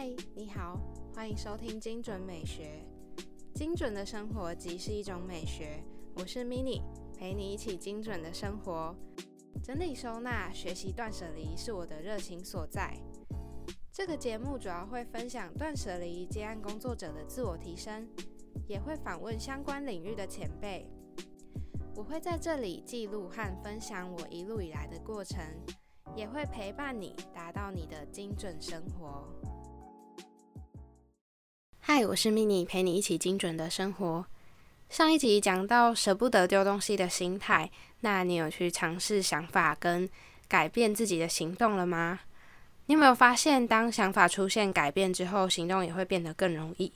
嗨，你好，欢迎收听精准美学。精准的生活即是一种美学。我是 Mini，陪你一起精准的生活。整理收纳、学习断舍离是我的热情所在。这个节目主要会分享断舍离接案工作者的自我提升，也会访问相关领域的前辈。我会在这里记录和分享我一路以来的过程，也会陪伴你达到你的精准生活。嗨，我是 mini，陪你一起精准的生活。上一集讲到舍不得丢东西的心态，那你有去尝试想法跟改变自己的行动了吗？你有没有发现，当想法出现改变之后，行动也会变得更容易？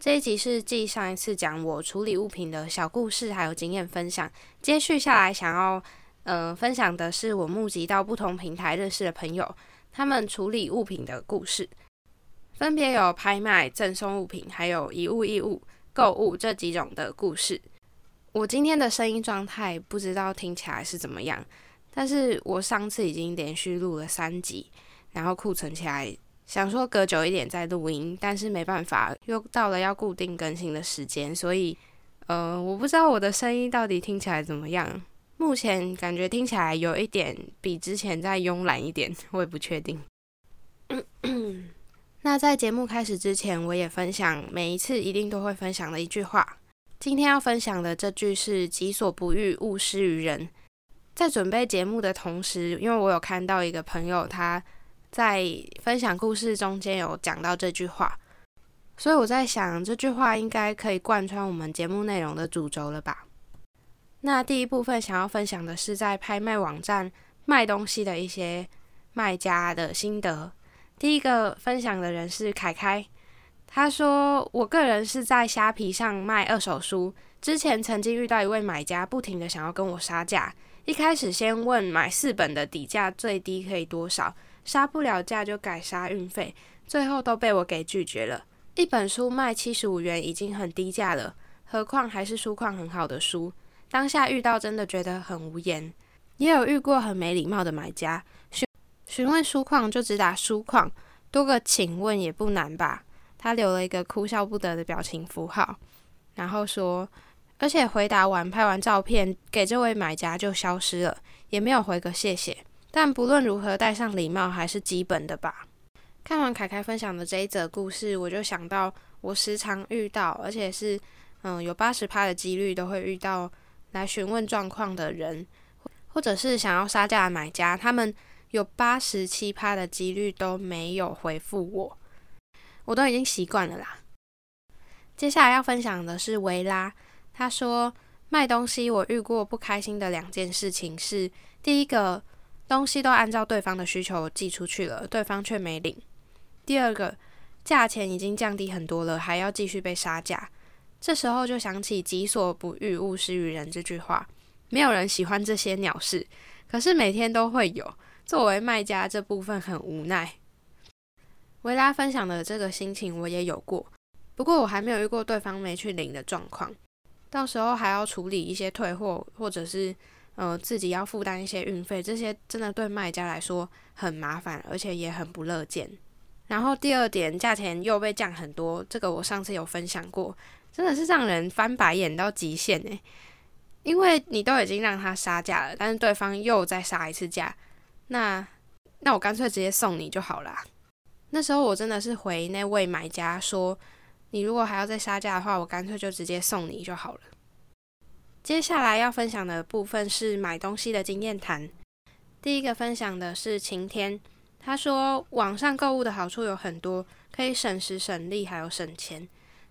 这一集是继上一次讲我处理物品的小故事还有经验分享，接续下来想要呃分享的是我募集到不同平台认识的朋友，他们处理物品的故事。分别有拍卖、赠送物品，还有一物一物购物这几种的故事。我今天的声音状态不知道听起来是怎么样，但是我上次已经连续录了三集，然后库存起来，想说隔久一点再录音，但是没办法，又到了要固定更新的时间，所以呃，我不知道我的声音到底听起来怎么样。目前感觉听起来有一点比之前再慵懒一点，我也不确定。那在节目开始之前，我也分享每一次一定都会分享的一句话。今天要分享的这句是“己所不欲，勿施于人”。在准备节目的同时，因为我有看到一个朋友他在分享故事中间有讲到这句话，所以我在想这句话应该可以贯穿我们节目内容的主轴了吧？那第一部分想要分享的是在拍卖网站卖东西的一些卖家的心得。第一个分享的人是凯凯，他说：“我个人是在虾皮上卖二手书，之前曾经遇到一位买家，不停的想要跟我杀价。一开始先问买四本的底价最低可以多少，杀不了价就改杀运费，最后都被我给拒绝了。一本书卖七十五元已经很低价了，何况还是书况很好的书。当下遇到真的觉得很无言，也有遇过很没礼貌的买家。”询问书况就只打书况，多个请问也不难吧？他留了一个哭笑不得的表情符号，然后说，而且回答完拍完照片给这位买家就消失了，也没有回个谢谢。但不论如何，带上礼貌还是基本的吧。看完凯凯分享的这一则故事，我就想到我时常遇到，而且是嗯有八十趴的几率都会遇到来询问状况的人，或者是想要杀价的买家，他们。有八十七趴的几率都没有回复我，我都已经习惯了啦。接下来要分享的是维拉，他说卖东西我遇过不开心的两件事情是：第一个，东西都按照对方的需求寄出去了，对方却没领；第二个，价钱已经降低很多了，还要继续被杀价。这时候就想起“己所不欲，勿施于人”这句话，没有人喜欢这些鸟事，可是每天都会有。作为卖家，这部分很无奈。维拉分享的这个心情我也有过，不过我还没有遇过对方没去领的状况。到时候还要处理一些退货，或者是呃自己要负担一些运费，这些真的对卖家来说很麻烦，而且也很不乐见。然后第二点，价钱又被降很多，这个我上次有分享过，真的是让人翻白眼到极限诶。因为你都已经让他杀价了，但是对方又再杀一次价。那那我干脆直接送你就好啦。那时候我真的是回那位买家说，你如果还要再杀价的话，我干脆就直接送你就好了。接下来要分享的部分是买东西的经验谈。第一个分享的是晴天，他说网上购物的好处有很多，可以省时省力还有省钱，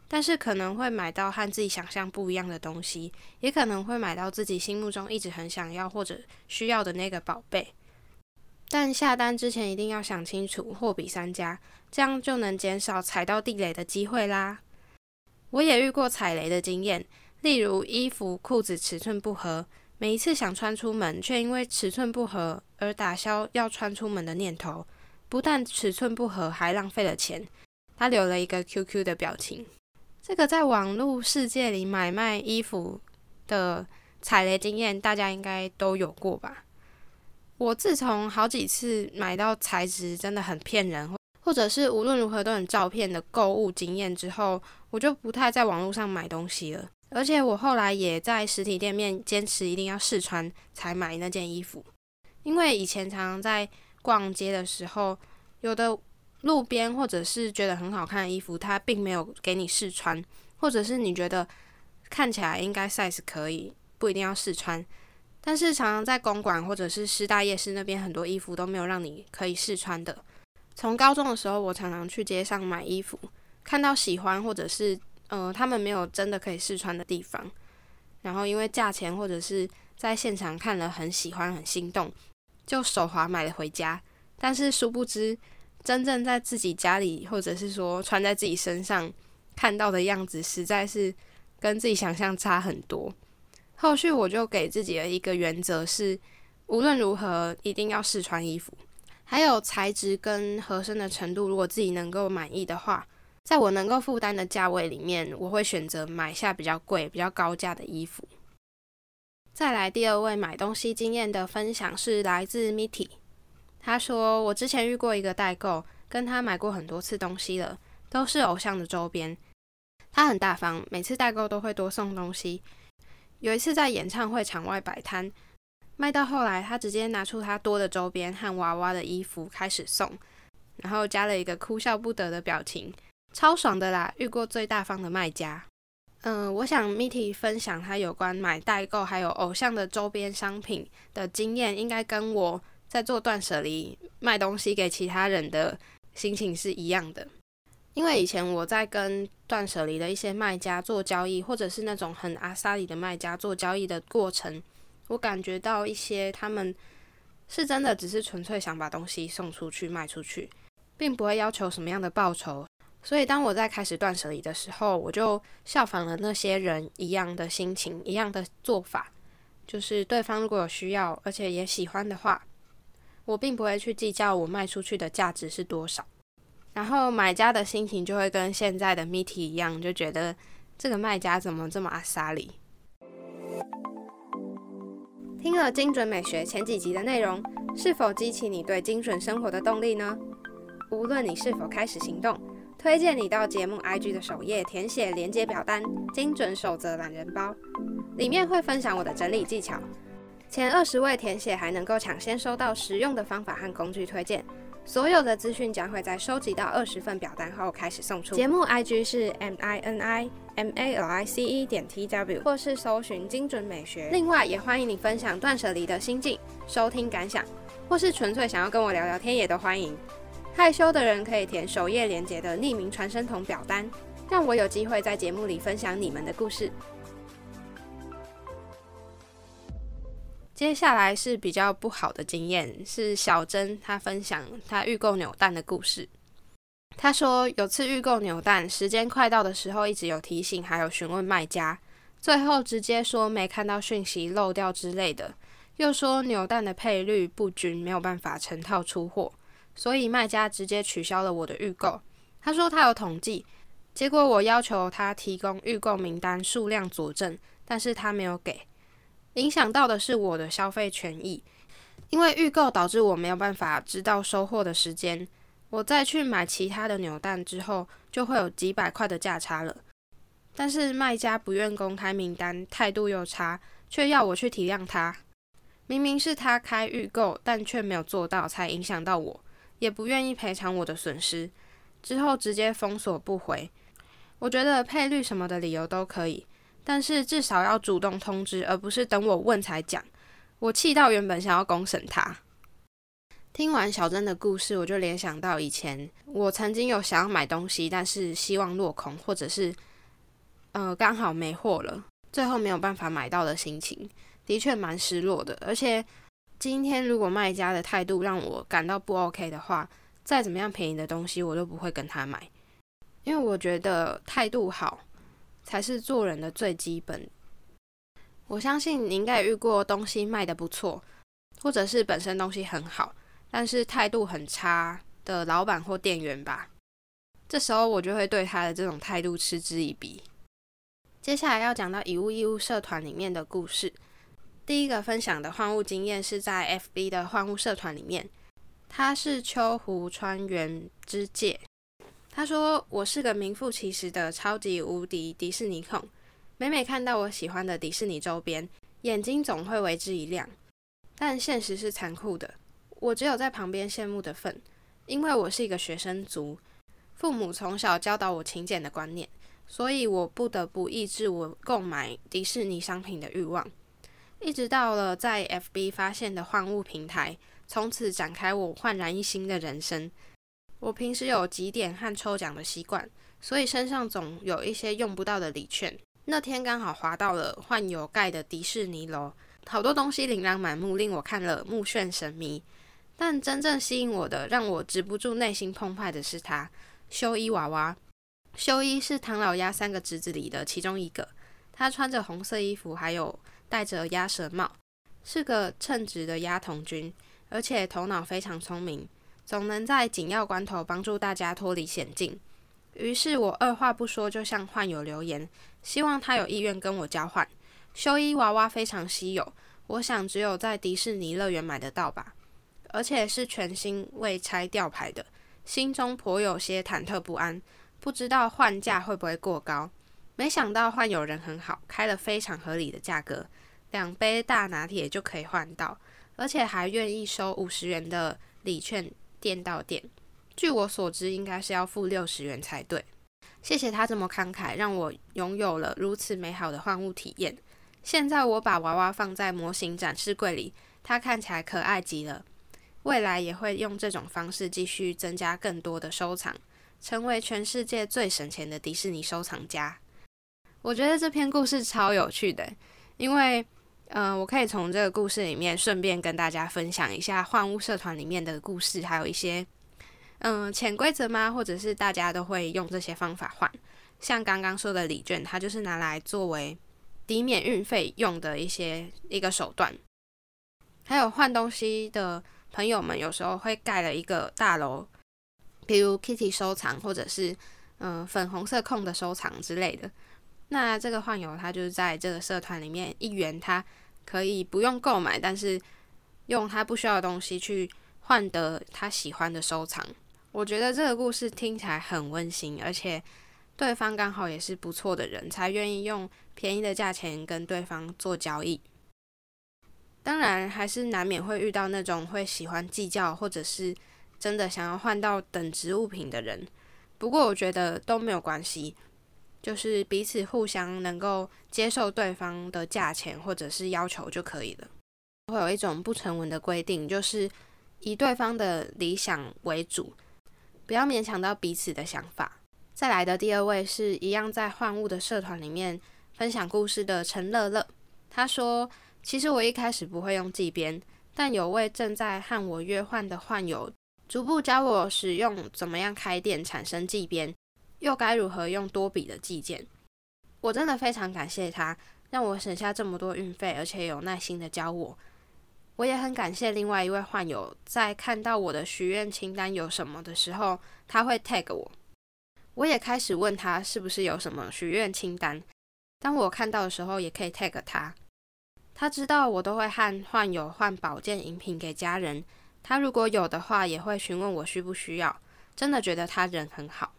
但是可能会买到和自己想象不一样的东西，也可能会买到自己心目中一直很想要或者需要的那个宝贝。但下单之前一定要想清楚，货比三家，这样就能减少踩到地雷的机会啦。我也遇过踩雷的经验，例如衣服、裤子尺寸不合，每一次想穿出门，却因为尺寸不合而打消要穿出门的念头。不但尺寸不合，还浪费了钱。他留了一个 QQ 的表情。这个在网络世界里买卖衣服的踩雷经验，大家应该都有过吧？我自从好几次买到材质真的很骗人，或者是无论如何都很照片的购物经验之后，我就不太在网络上买东西了。而且我后来也在实体店面坚持一定要试穿才买那件衣服，因为以前常常在逛街的时候，有的路边或者是觉得很好看的衣服，它并没有给你试穿，或者是你觉得看起来应该 size 可以，不一定要试穿。但是常常在公馆或者是师大夜市那边，很多衣服都没有让你可以试穿的。从高中的时候，我常常去街上买衣服，看到喜欢或者是呃他们没有真的可以试穿的地方，然后因为价钱或者是在现场看了很喜欢很心动，就手滑买了回家。但是殊不知，真正在自己家里或者是说穿在自己身上看到的样子，实在是跟自己想象差很多。后续我就给自己的一个原则是，无论如何一定要试穿衣服。还有材质跟合身的程度，如果自己能够满意的话，在我能够负担的价位里面，我会选择买下比较贵、比较高价的衣服。再来第二位买东西经验的分享是来自 Mitty，他说我之前遇过一个代购，跟他买过很多次东西了，都是偶像的周边。他很大方，每次代购都会多送东西。有一次在演唱会场外摆摊。卖到后来，他直接拿出他多的周边和娃娃的衣服开始送，然后加了一个哭笑不得的表情，超爽的啦！遇过最大方的卖家。嗯，我想 Mitty 分享他有关买代购还有偶像的周边商品的经验，应该跟我在做断舍离卖东西给其他人的心情是一样的。因为以前我在跟断舍离的一些卖家做交易，或者是那种很阿萨里的卖家做交易的过程。我感觉到一些他们是真的只是纯粹想把东西送出去卖出去，并不会要求什么样的报酬。所以当我在开始断舍离的时候，我就效仿了那些人一样的心情，一样的做法，就是对方如果有需要，而且也喜欢的话，我并不会去计较我卖出去的价值是多少。然后买家的心情就会跟现在的 Mitty 一样，就觉得这个卖家怎么这么阿萨里。听了精准美学前几集的内容，是否激起你对精准生活的动力呢？无论你是否开始行动，推荐你到节目 IG 的首页填写连接表单《精准守则懒人包》，里面会分享我的整理技巧。前二十位填写还能够抢先收到实用的方法和工具推荐。所有的资讯将会在收集到二十份表单后开始送出。节目 IG 是 M I N I M A L I C E 点 T W，或是搜寻精准美学。另外，也欢迎你分享断舍离的心境、收听感想，或是纯粹想要跟我聊聊天，也都欢迎。害羞的人可以填首页连接的匿名传声筒表单，让我有机会在节目里分享你们的故事。接下来是比较不好的经验，是小珍她分享她预购扭蛋的故事。她说有次预购扭蛋，时间快到的时候，一直有提醒，还有询问卖家，最后直接说没看到讯息漏掉之类的，又说扭蛋的配率不均，没有办法成套出货，所以卖家直接取消了我的预购。他说他有统计，结果我要求他提供预购名单数量佐证，但是他没有给。影响到的是我的消费权益，因为预购导致我没有办法知道收货的时间。我再去买其他的扭蛋之后，就会有几百块的价差了。但是卖家不愿公开名单，态度又差，却要我去体谅他。明明是他开预购，但却没有做到，才影响到我，也不愿意赔偿我的损失。之后直接封锁不回。我觉得配率什么的理由都可以。但是至少要主动通知，而不是等我问才讲。我气到原本想要公审他。听完小珍的故事，我就联想到以前我曾经有想要买东西，但是希望落空，或者是呃刚好没货了，最后没有办法买到的心情，的确蛮失落的。而且今天如果卖家的态度让我感到不 OK 的话，再怎么样便宜的东西我都不会跟他买，因为我觉得态度好。才是做人的最基本。我相信你应该遇过东西卖的不错，或者是本身东西很好，但是态度很差的老板或店员吧。这时候我就会对他的这种态度嗤之以鼻。接下来要讲到以物易物社团里面的故事。第一个分享的换物经验是在 FB 的换物社团里面，他是秋湖川原之介。他说：“我是个名副其实的超级无敌迪士尼控，每每看到我喜欢的迪士尼周边，眼睛总会为之一亮。但现实是残酷的，我只有在旁边羡慕的份，因为我是一个学生族，父母从小教导我勤俭的观念，所以我不得不抑制我购买迪士尼商品的欲望。一直到了在 FB 发现的换物平台。”从此展开我焕然一新的人生。我平时有几点和抽奖的习惯，所以身上总有一些用不到的礼券。那天刚好滑到了幻有盖的迪士尼楼，好多东西琳琅满目，令我看了目眩神迷。但真正吸引我的，让我止不住内心澎湃的是他——修一娃娃。修一是唐老鸭三个侄子里的其中一个，他穿着红色衣服，还有戴着鸭舌帽，是个称职的鸭童军。而且头脑非常聪明，总能在紧要关头帮助大家脱离险境。于是我二话不说就向患友留言，希望他有意愿跟我交换。修一娃娃非常稀有，我想只有在迪士尼乐园买得到吧。而且是全新未拆吊牌的，心中颇有些忐忑不安，不知道换价会不会过高。没想到换友人很好，开了非常合理的价格，两杯大拿铁就可以换到。而且还愿意收五十元的礼券，店到店。据我所知，应该是要付六十元才对。谢谢他这么慷慨，让我拥有了如此美好的换物体验。现在我把娃娃放在模型展示柜里，它看起来可爱极了。未来也会用这种方式继续增加更多的收藏，成为全世界最省钱的迪士尼收藏家。我觉得这篇故事超有趣的，因为。嗯，我可以从这个故事里面顺便跟大家分享一下换物社团里面的故事，还有一些嗯潜规则吗？或者是大家都会用这些方法换？像刚刚说的礼券，它就是拿来作为抵免运费用的一些一个手段。还有换东西的朋友们，有时候会盖了一个大楼，比如 Kitty 收藏，或者是嗯粉红色控的收藏之类的。那这个换友，他就是在这个社团里面一元，他。可以不用购买，但是用他不需要的东西去换得他喜欢的收藏。我觉得这个故事听起来很温馨，而且对方刚好也是不错的人，才愿意用便宜的价钱跟对方做交易。当然，还是难免会遇到那种会喜欢计较，或者是真的想要换到等值物品的人。不过，我觉得都没有关系。就是彼此互相能够接受对方的价钱或者是要求就可以了。会有一种不成文的规定，就是以对方的理想为主，不要勉强到彼此的想法。再来的第二位是一样在换物的社团里面分享故事的陈乐乐。他说：“其实我一开始不会用计编，但有位正在和我约换的换友逐步教我使用怎么样开店产生计编。”又该如何用多笔的寄件？我真的非常感谢他，让我省下这么多运费，而且有耐心的教我。我也很感谢另外一位患友，在看到我的许愿清单有什么的时候，他会 tag 我。我也开始问他是不是有什么许愿清单。当我看到的时候，也可以 tag 他。他知道我都会和患友换保健饮品给家人，他如果有的话，也会询问我需不需要。真的觉得他人很好。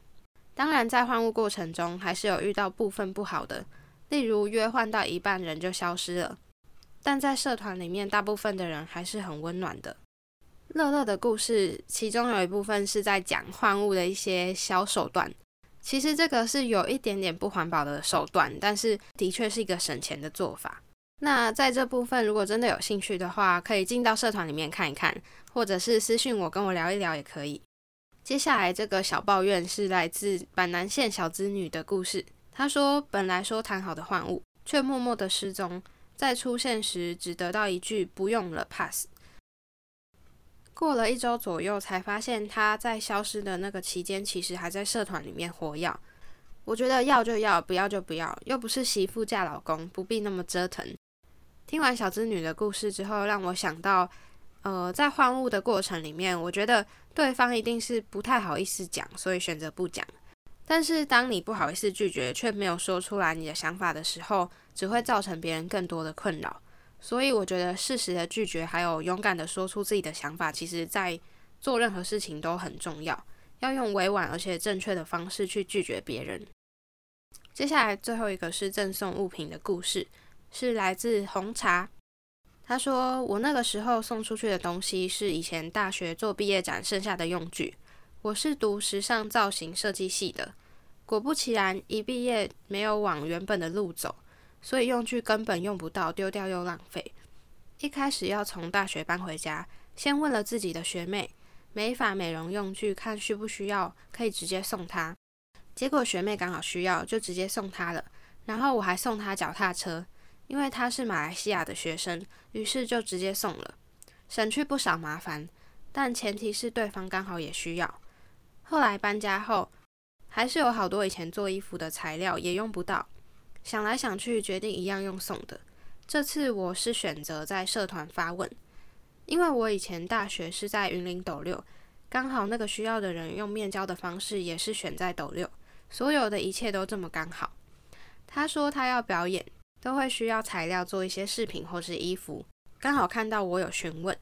当然，在换物过程中，还是有遇到部分不好的，例如约换到一半人就消失了。但在社团里面，大部分的人还是很温暖的。乐乐的故事，其中有一部分是在讲换物的一些小手段。其实这个是有一点点不环保的手段，但是的确是一个省钱的做法。那在这部分，如果真的有兴趣的话，可以进到社团里面看一看，或者是私信我跟我聊一聊也可以。接下来这个小抱怨是来自板南线小资女的故事。她说：“本来说谈好的换物，却默默的失踪，在出现时只得到一句‘不用了，pass’。过了一周左右，才发现他在消失的那个期间，其实还在社团里面活跃。我觉得要就要，不要就不要，又不是媳妇嫁老公，不必那么折腾。”听完小资女的故事之后，让我想到。呃，在换物的过程里面，我觉得对方一定是不太好意思讲，所以选择不讲。但是当你不好意思拒绝，却没有说出来你的想法的时候，只会造成别人更多的困扰。所以我觉得适时的拒绝，还有勇敢的说出自己的想法，其实在做任何事情都很重要，要用委婉而且正确的方式去拒绝别人。接下来最后一个是赠送物品的故事，是来自红茶。他说：“我那个时候送出去的东西是以前大学做毕业展剩下的用具。我是读时尚造型设计系的，果不其然，一毕业没有往原本的路走，所以用具根本用不到，丢掉又浪费。一开始要从大学搬回家，先问了自己的学妹，美发美容用具看需不需要，可以直接送她。结果学妹刚好需要，就直接送她了。然后我还送她脚踏车。”因为他是马来西亚的学生，于是就直接送了，省去不少麻烦。但前提是对方刚好也需要。后来搬家后，还是有好多以前做衣服的材料也用不到。想来想去，决定一样用送的。这次我是选择在社团发问，因为我以前大学是在云林斗六，刚好那个需要的人用面交的方式也是选在斗六，所有的一切都这么刚好。他说他要表演。都会需要材料做一些饰品或是衣服，刚好看到我有询问。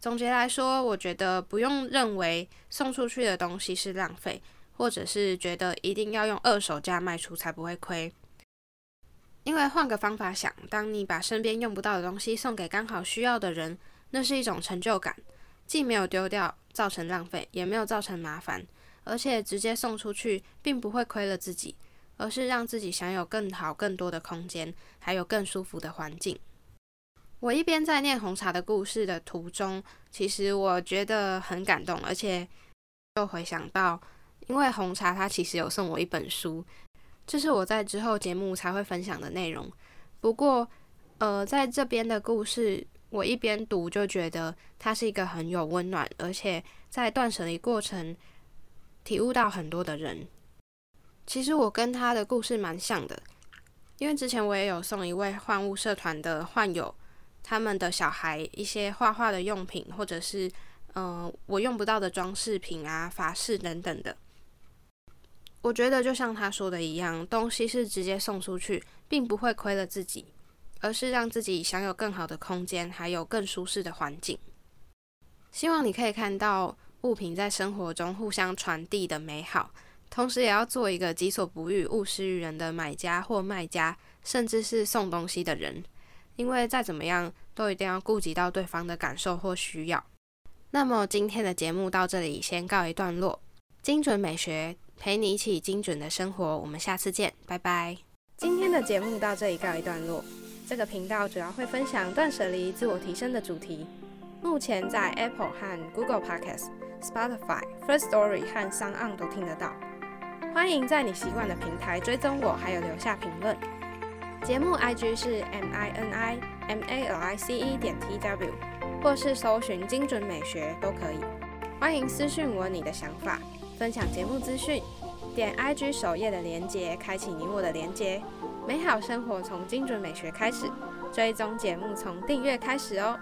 总结来说，我觉得不用认为送出去的东西是浪费，或者是觉得一定要用二手价卖出才不会亏。因为换个方法想，当你把身边用不到的东西送给刚好需要的人，那是一种成就感，既没有丢掉造成浪费，也没有造成麻烦，而且直接送出去并不会亏了自己。而是让自己享有更好、更多的空间，还有更舒服的环境。我一边在念红茶的故事的途中，其实我觉得很感动，而且又回想到，因为红茶他其实有送我一本书，这是我在之后节目才会分享的内容。不过，呃，在这边的故事，我一边读就觉得它是一个很有温暖，而且在断舍离过程体悟到很多的人。其实我跟他的故事蛮像的，因为之前我也有送一位换物社团的患友，他们的小孩一些画画的用品，或者是嗯我用不到的装饰品啊、法式等等的。我觉得就像他说的一样，东西是直接送出去，并不会亏了自己，而是让自己享有更好的空间，还有更舒适的环境。希望你可以看到物品在生活中互相传递的美好。同时，也要做一个己所不欲、勿施于人的买家或卖家，甚至是送东西的人。因为再怎么样，都一定要顾及到对方的感受或需要。那么，今天的节目到这里先告一段落。精准美学陪你一起精准的生活，我们下次见，拜拜。今天的节目到这里告一段落。这个频道主要会分享断舍离、自我提升的主题。目前在 Apple 和 Google Podcasts、Spotify、First Story 和 s o n 都听得到。欢迎在你习惯的平台追踪我，还有留下评论。节目 IG 是 M I N I M A L I C E 点 T W，或是搜寻精准美学都可以。欢迎私讯我你的想法，分享节目资讯。点 IG 首页的连接，开启你我的连接。美好生活从精准美学开始，追踪节目从订阅开始哦。